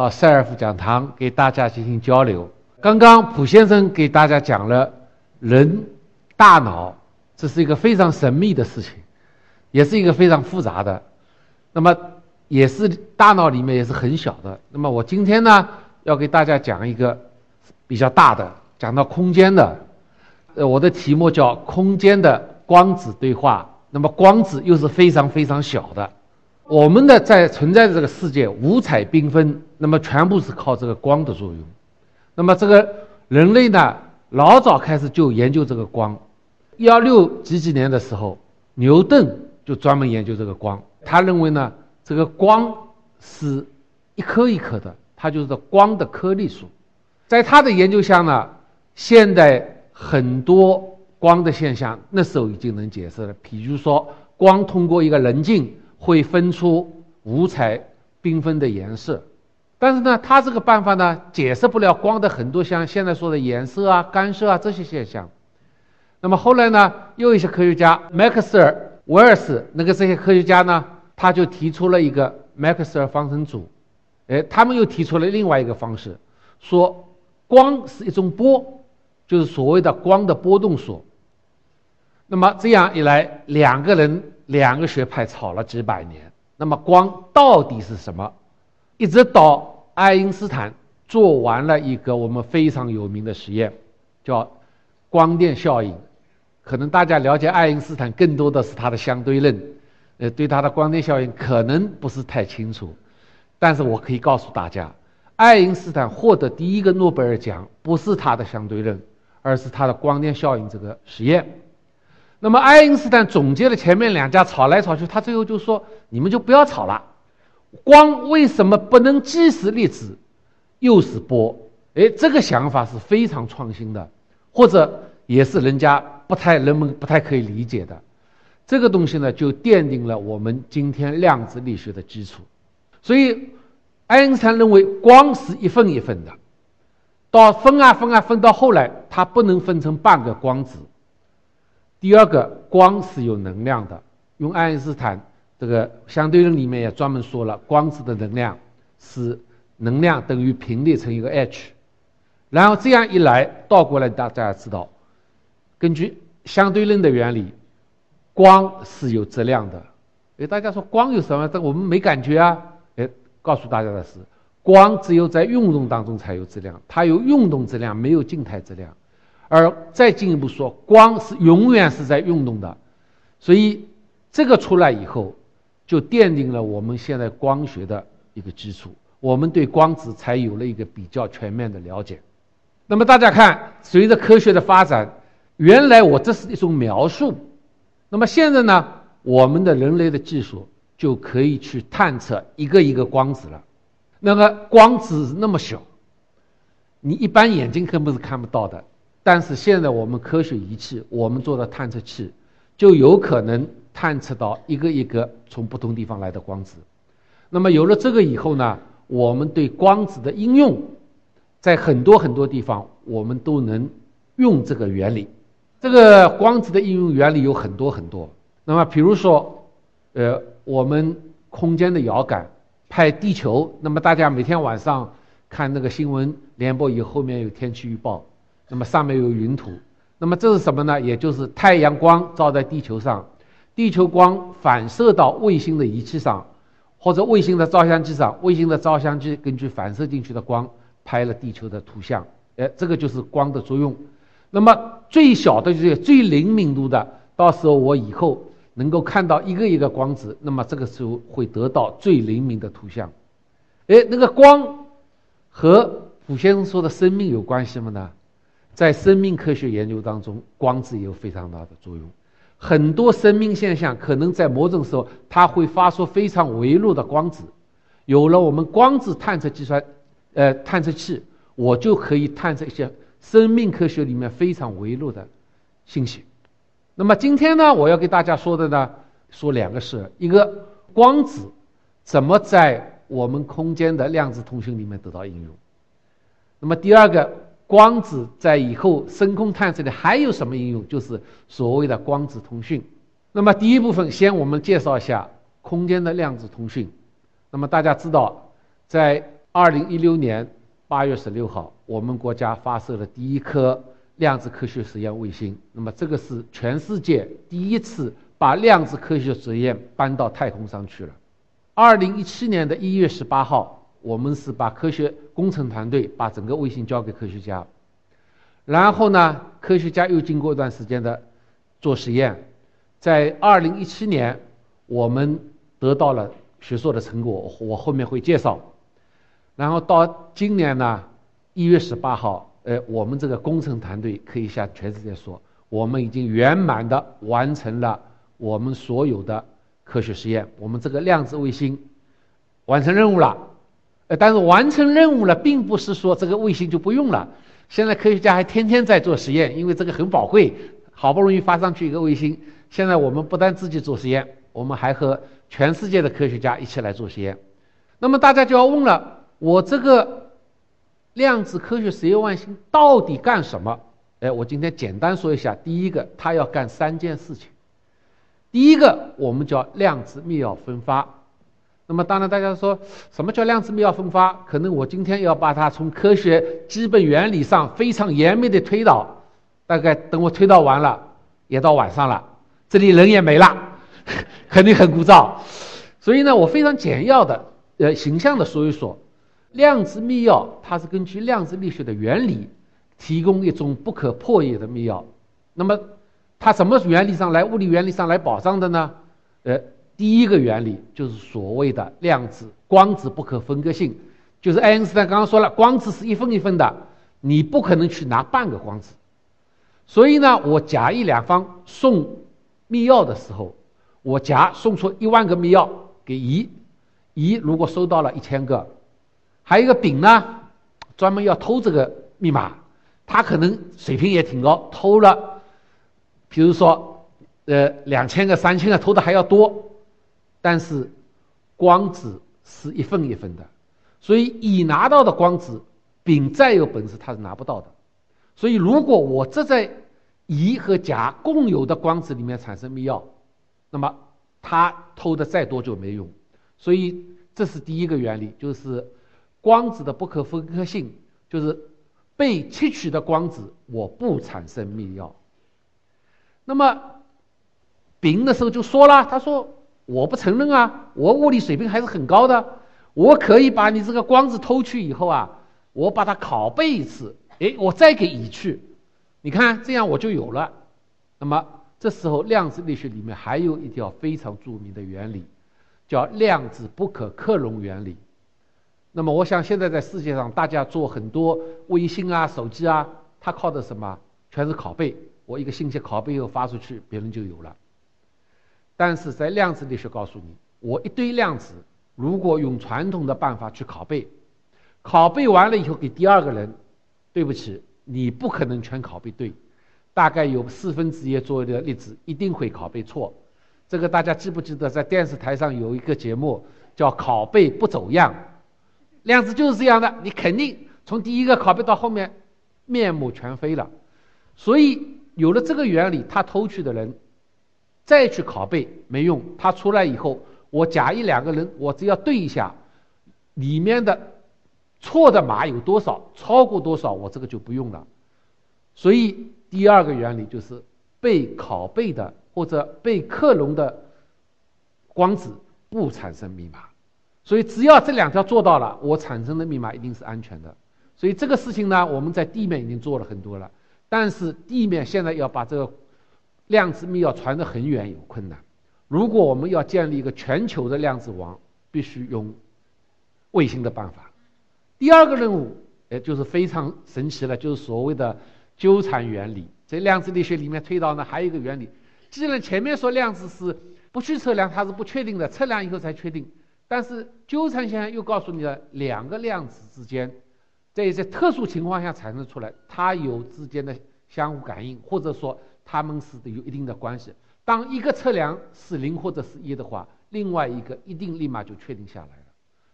到赛尔夫讲堂给大家进行交流。刚刚蒲先生给大家讲了人大脑，这是一个非常神秘的事情，也是一个非常复杂的。那么也是大脑里面也是很小的。那么我今天呢要给大家讲一个比较大的，讲到空间的。呃，我的题目叫空间的光子对话。那么光子又是非常非常小的。我们的在存在的这个世界五彩缤纷，那么全部是靠这个光的作用。那么这个人类呢，老早开始就研究这个光。幺六几几年的时候，牛顿就专门研究这个光。他认为呢，这个光是一颗一颗的，它就是光的颗粒数。在他的研究下呢，现在很多光的现象那时候已经能解释了。比如说，光通过一个棱镜。会分出五彩缤纷的颜色，但是呢，他这个办法呢，解释不了光的很多像现在说的颜色啊、干涉啊这些现象。那么后来呢，又一些科学家，麦克斯尔、威尔斯那个这些科学家呢，他就提出了一个麦克斯尔方程组。哎，他们又提出了另外一个方式，说光是一种波，就是所谓的光的波动说。那么这样一来，两个人。两个学派吵了几百年，那么光到底是什么？一直到爱因斯坦做完了一个我们非常有名的实验，叫光电效应。可能大家了解爱因斯坦更多的是他的相对论，呃，对他的光电效应可能不是太清楚。但是我可以告诉大家，爱因斯坦获得第一个诺贝尔奖不是他的相对论，而是他的光电效应这个实验。那么爱因斯坦总结了前面两家吵来吵去，他最后就说：“你们就不要吵了，光为什么不能既是粒子，又是波？”哎，这个想法是非常创新的，或者也是人家不太人们不太可以理解的。这个东西呢，就奠定了我们今天量子力学的基础。所以，爱因斯坦认为光是一份一份的，到分啊分啊分到后来，它不能分成半个光子。第二个，光是有能量的。用爱因斯坦这个相对论里面也专门说了，光子的能量是能量等于频率乘一个 h。然后这样一来，倒过来大家知道，根据相对论的原理，光是有质量的。哎，大家说光有什么？这我们没感觉啊。哎，告诉大家的是，光只有在运动当中才有质量，它有运动质量，没有静态质量。而再进一步说，光是永远是在运动的，所以这个出来以后，就奠定了我们现在光学的一个基础，我们对光子才有了一个比较全面的了解。那么大家看，随着科学的发展，原来我这是一种描述，那么现在呢，我们的人类的技术就可以去探测一个一个光子了。那个光子那么小，你一般眼睛根本是看不到的。但是现在我们科学仪器，我们做的探测器，就有可能探测到一个一个从不同地方来的光子。那么有了这个以后呢，我们对光子的应用，在很多很多地方我们都能用这个原理。这个光子的应用原理有很多很多。那么比如说，呃，我们空间的遥感拍地球，那么大家每天晚上看那个新闻联播以后，面有天气预报。那么上面有云图，那么这是什么呢？也就是太阳光照在地球上，地球光反射到卫星的仪器上，或者卫星的照相机上，卫星的照相机根据反射进去的光拍了地球的图像。哎，这个就是光的作用。那么最小的就是最灵敏度的，到时候我以后能够看到一个一个光子，那么这个时候会得到最灵敏的图像。哎，那个光和卜先生说的生命有关系吗？呢？在生命科学研究当中，光子也有非常大的作用。很多生命现象可能在某种时候，它会发出非常微弱的光子。有了我们光子探测计算，呃，探测器，我就可以探测一些生命科学里面非常微弱的信息。那么今天呢，我要给大家说的呢，说两个事：一个光子怎么在我们空间的量子通讯里面得到应用；那么第二个，光子在以后深空探测里还有什么应用？就是所谓的光子通讯。那么第一部分，先我们介绍一下空间的量子通讯。那么大家知道，在二零一六年八月十六号，我们国家发射了第一颗量子科学实验卫星。那么这个是全世界第一次把量子科学实验搬到太空上去了。二零一七年的一月十八号，我们是把科学工程团队把整个卫星交给科学家，然后呢，科学家又经过一段时间的做实验。在二零一七年，我们得到了学术的成果，我后面会介绍。然后到今年呢，一月十八号，呃，我们这个工程团队可以向全世界说，我们已经圆满的完成了我们所有的科学实验，我们这个量子卫星完成任务了。呃，但是完成任务了，并不是说这个卫星就不用了。现在科学家还天天在做实验，因为这个很宝贵，好不容易发上去一个卫星。现在我们不但自己做实验，我们还和全世界的科学家一起来做实验。那么大家就要问了：我这个量子科学实验卫星到底干什么？哎，我今天简单说一下。第一个，它要干三件事情。第一个，我们叫量子密钥分发。那么当然，大家说什么叫量子密钥分发？可能我今天要把它从科学基本原理上非常严密的推导，大概等我推导完了，也到晚上了。这里人也没了，肯定很枯燥，所以呢，我非常简要的、呃，形象的说一说，量子密钥它是根据量子力学的原理，提供一种不可破译的密钥。那么，它什么原理上来？物理原理上来保障的呢？呃，第一个原理就是所谓的量子光子不可分割性，就是爱因斯坦刚刚说了，光子是一分一分的，你不可能去拿半个光子。所以呢，我甲乙两方送。密钥的时候，我甲送出一万个密钥给乙，乙如果收到了一千个，还有一个丙呢，专门要偷这个密码，他可能水平也挺高，偷了，比如说，呃，两千个、三千个，偷的还要多，但是光子是一份一份的，所以乙拿到的光子，丙再有本事他是拿不到的，所以如果我这在。乙和甲共有的光子里面产生密钥，那么他偷的再多就没用，所以这是第一个原理，就是光子的不可分割性，就是被窃取的光子我不产生密钥。那么丙的时候就说了，他说我不承认啊，我物理水平还是很高的，我可以把你这个光子偷去以后啊，我把它拷贝一次，哎，我再给乙去。你看，这样我就有了。那么这时候，量子力学里面还有一条非常著名的原理，叫量子不可克隆原理。那么，我想现在在世界上，大家做很多微信啊、手机啊，它靠的什么？全是拷贝。我一个信息拷贝以后发出去，别人就有了。但是在量子力学告诉你，我一堆量子，如果用传统的办法去拷贝，拷贝完了以后给第二个人，对不起。你不可能全拷贝对，大概有四分之一左右的粒子一定会拷贝错。这个大家记不记得，在电视台上有一个节目叫“拷贝不走样”，量子就是这样的，你肯定从第一个拷贝到后面面目全非了。所以有了这个原理，他偷去的人再去拷贝没用，它出来以后，我甲乙两个人，我只要对一下里面的。错的码有多少？超过多少？我这个就不用了。所以第二个原理就是被拷贝的或者被克隆的光子不产生密码。所以只要这两条做到了，我产生的密码一定是安全的。所以这个事情呢，我们在地面已经做了很多了，但是地面现在要把这个量子密钥传得很远有困难。如果我们要建立一个全球的量子网，必须用卫星的办法。第二个任务，哎，就是非常神奇了，就是所谓的纠缠原理。在量子力学里面推导呢，还有一个原理。既然前面说量子是不去测量，它是不确定的，测量以后才确定。但是纠缠现象又告诉你了，两个量子之间在一些特殊情况下产生出来，它有之间的相互感应，或者说它们是有一定的关系。当一个测量是零或者是一的话，另外一个一定立马就确定下来了。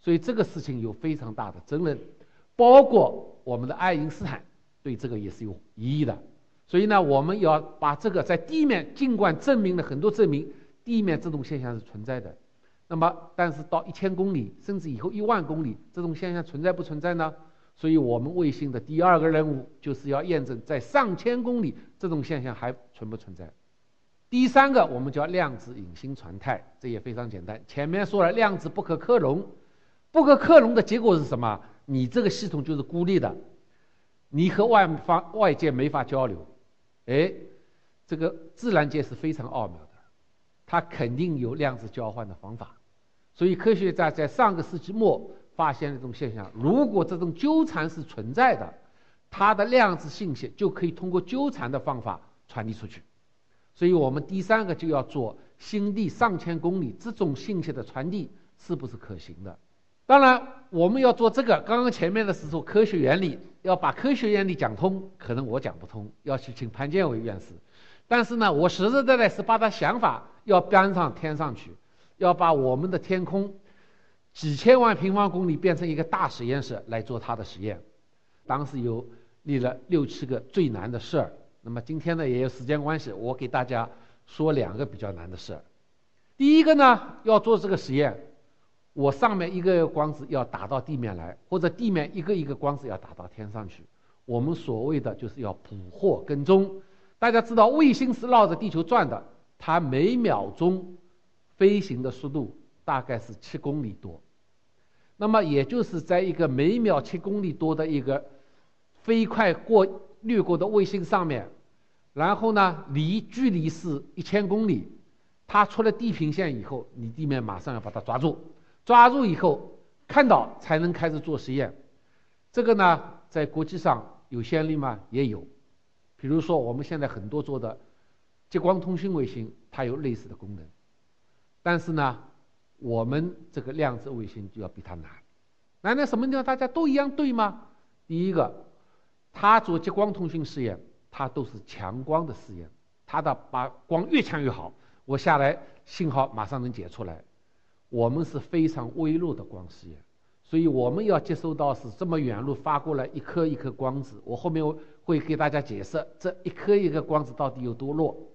所以这个事情有非常大的争论，包括我们的爱因斯坦对这个也是有疑义的。所以呢，我们要把这个在地面，尽管证明了很多证明地面这种现象是存在的，那么但是到一千公里甚至以后一万公里，这种现象存在不存在呢？所以我们卫星的第二个任务就是要验证在上千公里这种现象还存不存在。第三个我们叫量子隐形传态，这也非常简单。前面说了量子不可克隆。不可克隆的结果是什么？你这个系统就是孤立的，你和外方外界没法交流。哎，这个自然界是非常奥妙的，它肯定有量子交换的方法。所以科学家在上个世纪末发现了这种现象：如果这种纠缠是存在的，它的量子信息就可以通过纠缠的方法传递出去。所以我们第三个就要做星地上千公里这种信息的传递是不是可行的？当然，我们要做这个。刚刚前面的是说科学原理，要把科学原理讲通，可能我讲不通，要去请潘建伟院士。但是呢，我实实在在是把他想法要搬上天上去，要把我们的天空几千万平方公里变成一个大实验室来做他的实验。当时有立了六七个最难的事儿。那么今天呢，也有时间关系，我给大家说两个比较难的事儿。第一个呢，要做这个实验。我上面一个光子要打到地面来，或者地面一个一个光子要打到天上去。我们所谓的就是要捕获跟踪。大家知道卫星是绕着地球转的，它每秒钟飞行的速度大概是七公里多。那么也就是在一个每秒七公里多的一个飞快过掠过的卫星上面，然后呢离距离是一千公里，它出了地平线以后，你地面马上要把它抓住。抓住以后，看到才能开始做实验。这个呢，在国际上有先例吗？也有。比如说，我们现在很多做的激光通讯卫星，它有类似的功能。但是呢，我们这个量子卫星就要比它难。难在什么地方？大家都一样对吗？第一个，它做激光通讯试验，它都是强光的试验，它的把光越强越好，我下来信号马上能解出来。我们是非常微弱的光试验，所以我们要接收到是这么远路发过来一颗一颗光子。我后面会给大家解释这一颗一颗光子到底有多弱。